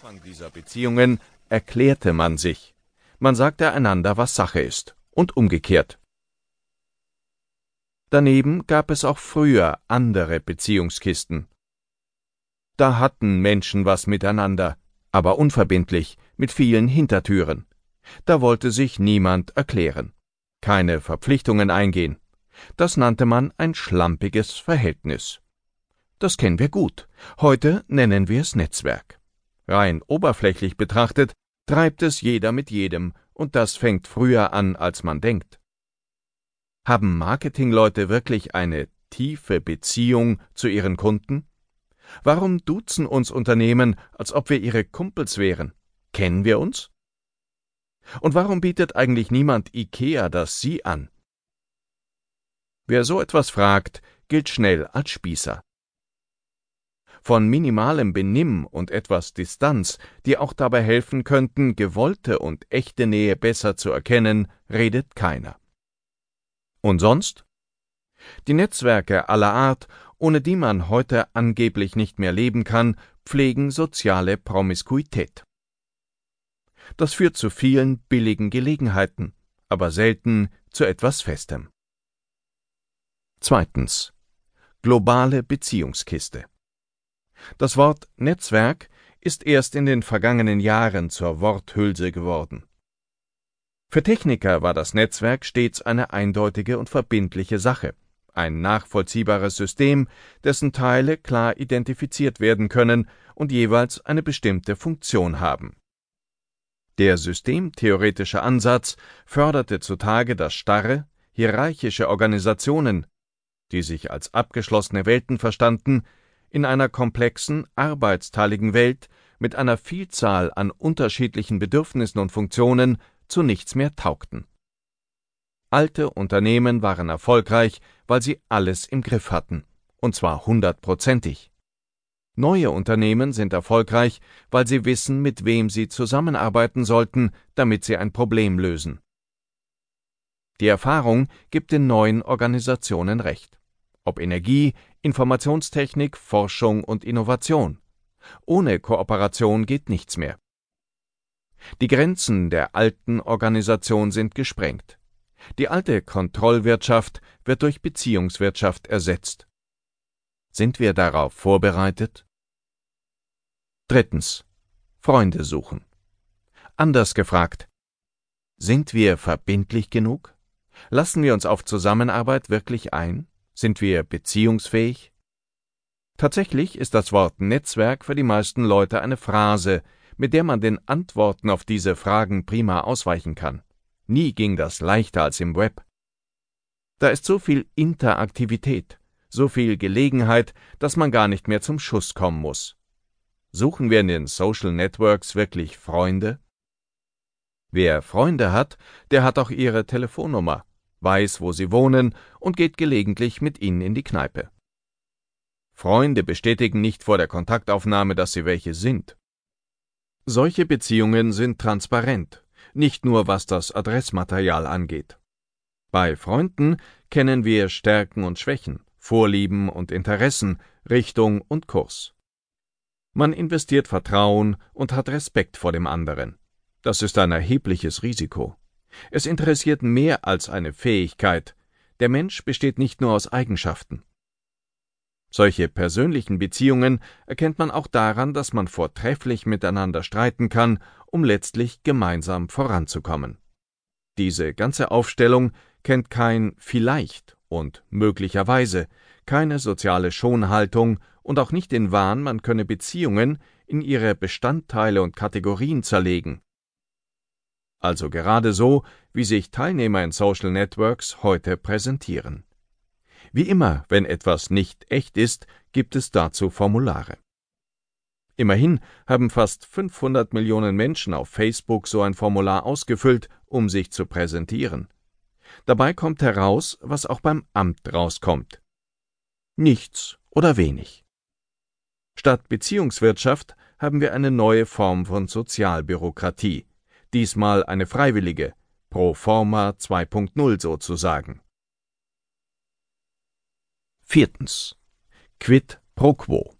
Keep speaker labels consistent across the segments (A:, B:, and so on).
A: Anfang dieser Beziehungen erklärte man sich. Man sagte einander, was Sache ist, und umgekehrt. Daneben gab es auch früher andere Beziehungskisten. Da hatten Menschen was miteinander, aber unverbindlich, mit vielen Hintertüren. Da wollte sich niemand erklären, keine Verpflichtungen eingehen. Das nannte man ein schlampiges Verhältnis. Das kennen wir gut. Heute nennen wir es Netzwerk. Rein oberflächlich betrachtet treibt es jeder mit jedem, und das fängt früher an, als man denkt. Haben Marketingleute wirklich eine tiefe Beziehung zu ihren Kunden? Warum duzen uns Unternehmen, als ob wir ihre Kumpels wären? Kennen wir uns? Und warum bietet eigentlich niemand IKEA das Sie an? Wer so etwas fragt, gilt schnell als Spießer. Von minimalem Benimm und etwas Distanz, die auch dabei helfen könnten, gewollte und echte Nähe besser zu erkennen, redet keiner. Und sonst? Die Netzwerke aller Art, ohne die man heute angeblich nicht mehr leben kann, pflegen soziale Promiskuität. Das führt zu vielen billigen Gelegenheiten, aber selten zu etwas Festem. Zweitens. Globale Beziehungskiste. Das Wort Netzwerk ist erst in den vergangenen Jahren zur Worthülse geworden. Für Techniker war das Netzwerk stets eine eindeutige und verbindliche Sache, ein nachvollziehbares System, dessen Teile klar identifiziert werden können und jeweils eine bestimmte Funktion haben. Der systemtheoretische Ansatz förderte zutage das starre, hierarchische Organisationen, die sich als abgeschlossene Welten verstanden, in einer komplexen, arbeitsteiligen Welt mit einer Vielzahl an unterschiedlichen Bedürfnissen und Funktionen zu nichts mehr taugten. Alte Unternehmen waren erfolgreich, weil sie alles im Griff hatten, und zwar hundertprozentig. Neue Unternehmen sind erfolgreich, weil sie wissen, mit wem sie zusammenarbeiten sollten, damit sie ein Problem lösen. Die Erfahrung gibt den neuen Organisationen recht. Ob Energie, Informationstechnik, Forschung und Innovation. Ohne Kooperation geht nichts mehr. Die Grenzen der alten Organisation sind gesprengt. Die alte Kontrollwirtschaft wird durch Beziehungswirtschaft ersetzt. Sind wir darauf vorbereitet? Drittens. Freunde suchen. Anders gefragt. Sind wir verbindlich genug? Lassen wir uns auf Zusammenarbeit wirklich ein? Sind wir beziehungsfähig? Tatsächlich ist das Wort Netzwerk für die meisten Leute eine Phrase, mit der man den Antworten auf diese Fragen prima ausweichen kann. Nie ging das leichter als im Web. Da ist so viel Interaktivität, so viel Gelegenheit, dass man gar nicht mehr zum Schuss kommen muss. Suchen wir in den Social Networks wirklich Freunde? Wer Freunde hat, der hat auch ihre Telefonnummer, weiß, wo sie wohnen und geht gelegentlich mit ihnen in die Kneipe. Freunde bestätigen nicht vor der Kontaktaufnahme, dass sie welche sind. Solche Beziehungen sind transparent, nicht nur was das Adressmaterial angeht. Bei Freunden kennen wir Stärken und Schwächen, Vorlieben und Interessen, Richtung und Kurs. Man investiert Vertrauen und hat Respekt vor dem anderen. Das ist ein erhebliches Risiko. Es interessiert mehr als eine Fähigkeit. Der Mensch besteht nicht nur aus Eigenschaften. Solche persönlichen Beziehungen erkennt man auch daran, dass man vortrefflich miteinander streiten kann, um letztlich gemeinsam voranzukommen. Diese ganze Aufstellung kennt kein vielleicht und möglicherweise, keine soziale Schonhaltung und auch nicht den Wahn, man könne Beziehungen in ihre Bestandteile und Kategorien zerlegen. Also gerade so, wie sich Teilnehmer in Social Networks heute präsentieren. Wie immer, wenn etwas nicht echt ist, gibt es dazu Formulare. Immerhin haben fast 500 Millionen Menschen auf Facebook so ein Formular ausgefüllt, um sich zu präsentieren. Dabei kommt heraus, was auch beim Amt rauskommt. Nichts oder wenig. Statt Beziehungswirtschaft haben wir eine neue Form von Sozialbürokratie, diesmal eine freiwillige, pro forma 2.0 sozusagen. Viertens. Quid pro quo.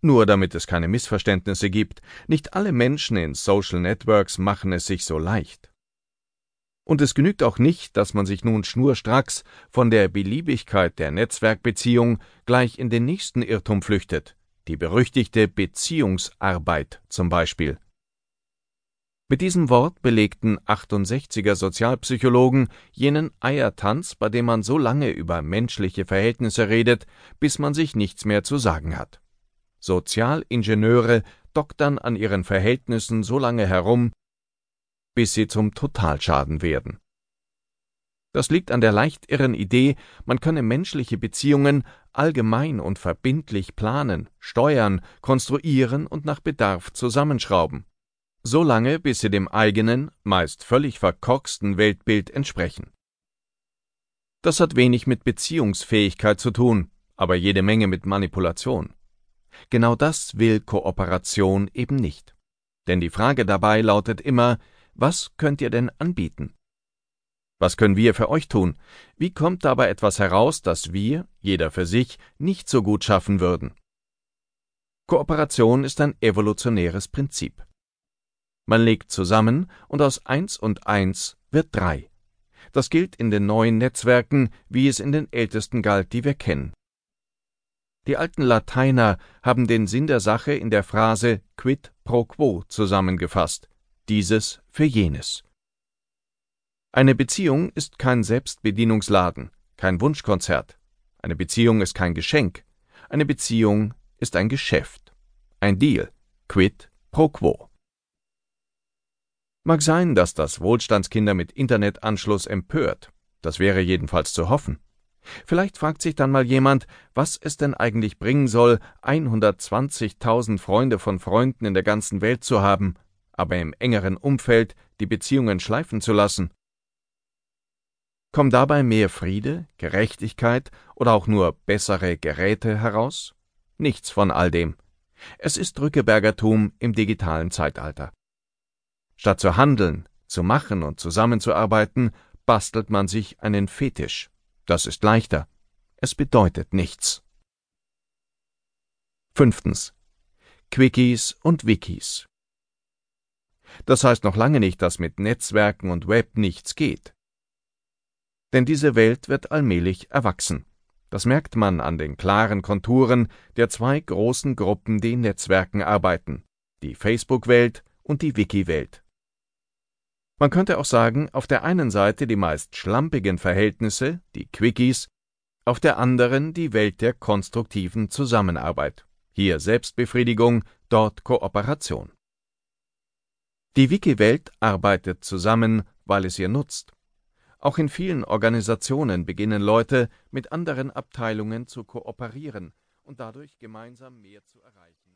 A: Nur damit es keine Missverständnisse gibt, nicht alle Menschen in Social Networks machen es sich so leicht. Und es genügt auch nicht, dass man sich nun schnurstracks von der Beliebigkeit der Netzwerkbeziehung gleich in den nächsten Irrtum flüchtet, die berüchtigte Beziehungsarbeit zum Beispiel. Mit diesem Wort belegten 68er Sozialpsychologen jenen Eiertanz, bei dem man so lange über menschliche Verhältnisse redet, bis man sich nichts mehr zu sagen hat. Sozialingenieure doktern an ihren Verhältnissen so lange herum, bis sie zum Totalschaden werden. Das liegt an der leicht irren Idee, man könne menschliche Beziehungen allgemein und verbindlich planen, steuern, konstruieren und nach Bedarf zusammenschrauben so lange, bis sie dem eigenen, meist völlig verkorksten Weltbild entsprechen. Das hat wenig mit Beziehungsfähigkeit zu tun, aber jede Menge mit Manipulation. Genau das will Kooperation eben nicht. Denn die Frage dabei lautet immer, was könnt ihr denn anbieten? Was können wir für euch tun? Wie kommt dabei etwas heraus, das wir, jeder für sich, nicht so gut schaffen würden? Kooperation ist ein evolutionäres Prinzip. Man legt zusammen und aus eins und eins wird drei. Das gilt in den neuen Netzwerken, wie es in den ältesten galt, die wir kennen. Die alten Lateiner haben den Sinn der Sache in der Phrase quid pro quo zusammengefasst, dieses für jenes. Eine Beziehung ist kein Selbstbedienungsladen, kein Wunschkonzert. Eine Beziehung ist kein Geschenk. Eine Beziehung ist ein Geschäft. Ein Deal. Quid pro quo. Mag sein, dass das Wohlstandskinder mit Internetanschluss empört. Das wäre jedenfalls zu hoffen. Vielleicht fragt sich dann mal jemand, was es denn eigentlich bringen soll, 120.000 Freunde von Freunden in der ganzen Welt zu haben, aber im engeren Umfeld die Beziehungen schleifen zu lassen. Kommt dabei mehr Friede, Gerechtigkeit oder auch nur bessere Geräte heraus? Nichts von all dem. Es ist Drückebergertum im digitalen Zeitalter. Statt zu handeln, zu machen und zusammenzuarbeiten, bastelt man sich einen Fetisch. Das ist leichter. Es bedeutet nichts. Fünftens. Quickies und Wikis. Das heißt noch lange nicht, dass mit Netzwerken und Web nichts geht. Denn diese Welt wird allmählich erwachsen. Das merkt man an den klaren Konturen der zwei großen Gruppen, die in Netzwerken arbeiten, die Facebook-Welt und die Wiki-Welt. Man könnte auch sagen, auf der einen Seite die meist schlampigen Verhältnisse, die Quickies, auf der anderen die Welt der konstruktiven Zusammenarbeit. Hier Selbstbefriedigung, dort Kooperation. Die Wiki-Welt arbeitet zusammen, weil es ihr nutzt. Auch in vielen Organisationen beginnen Leute, mit anderen Abteilungen zu kooperieren und dadurch gemeinsam mehr zu erreichen.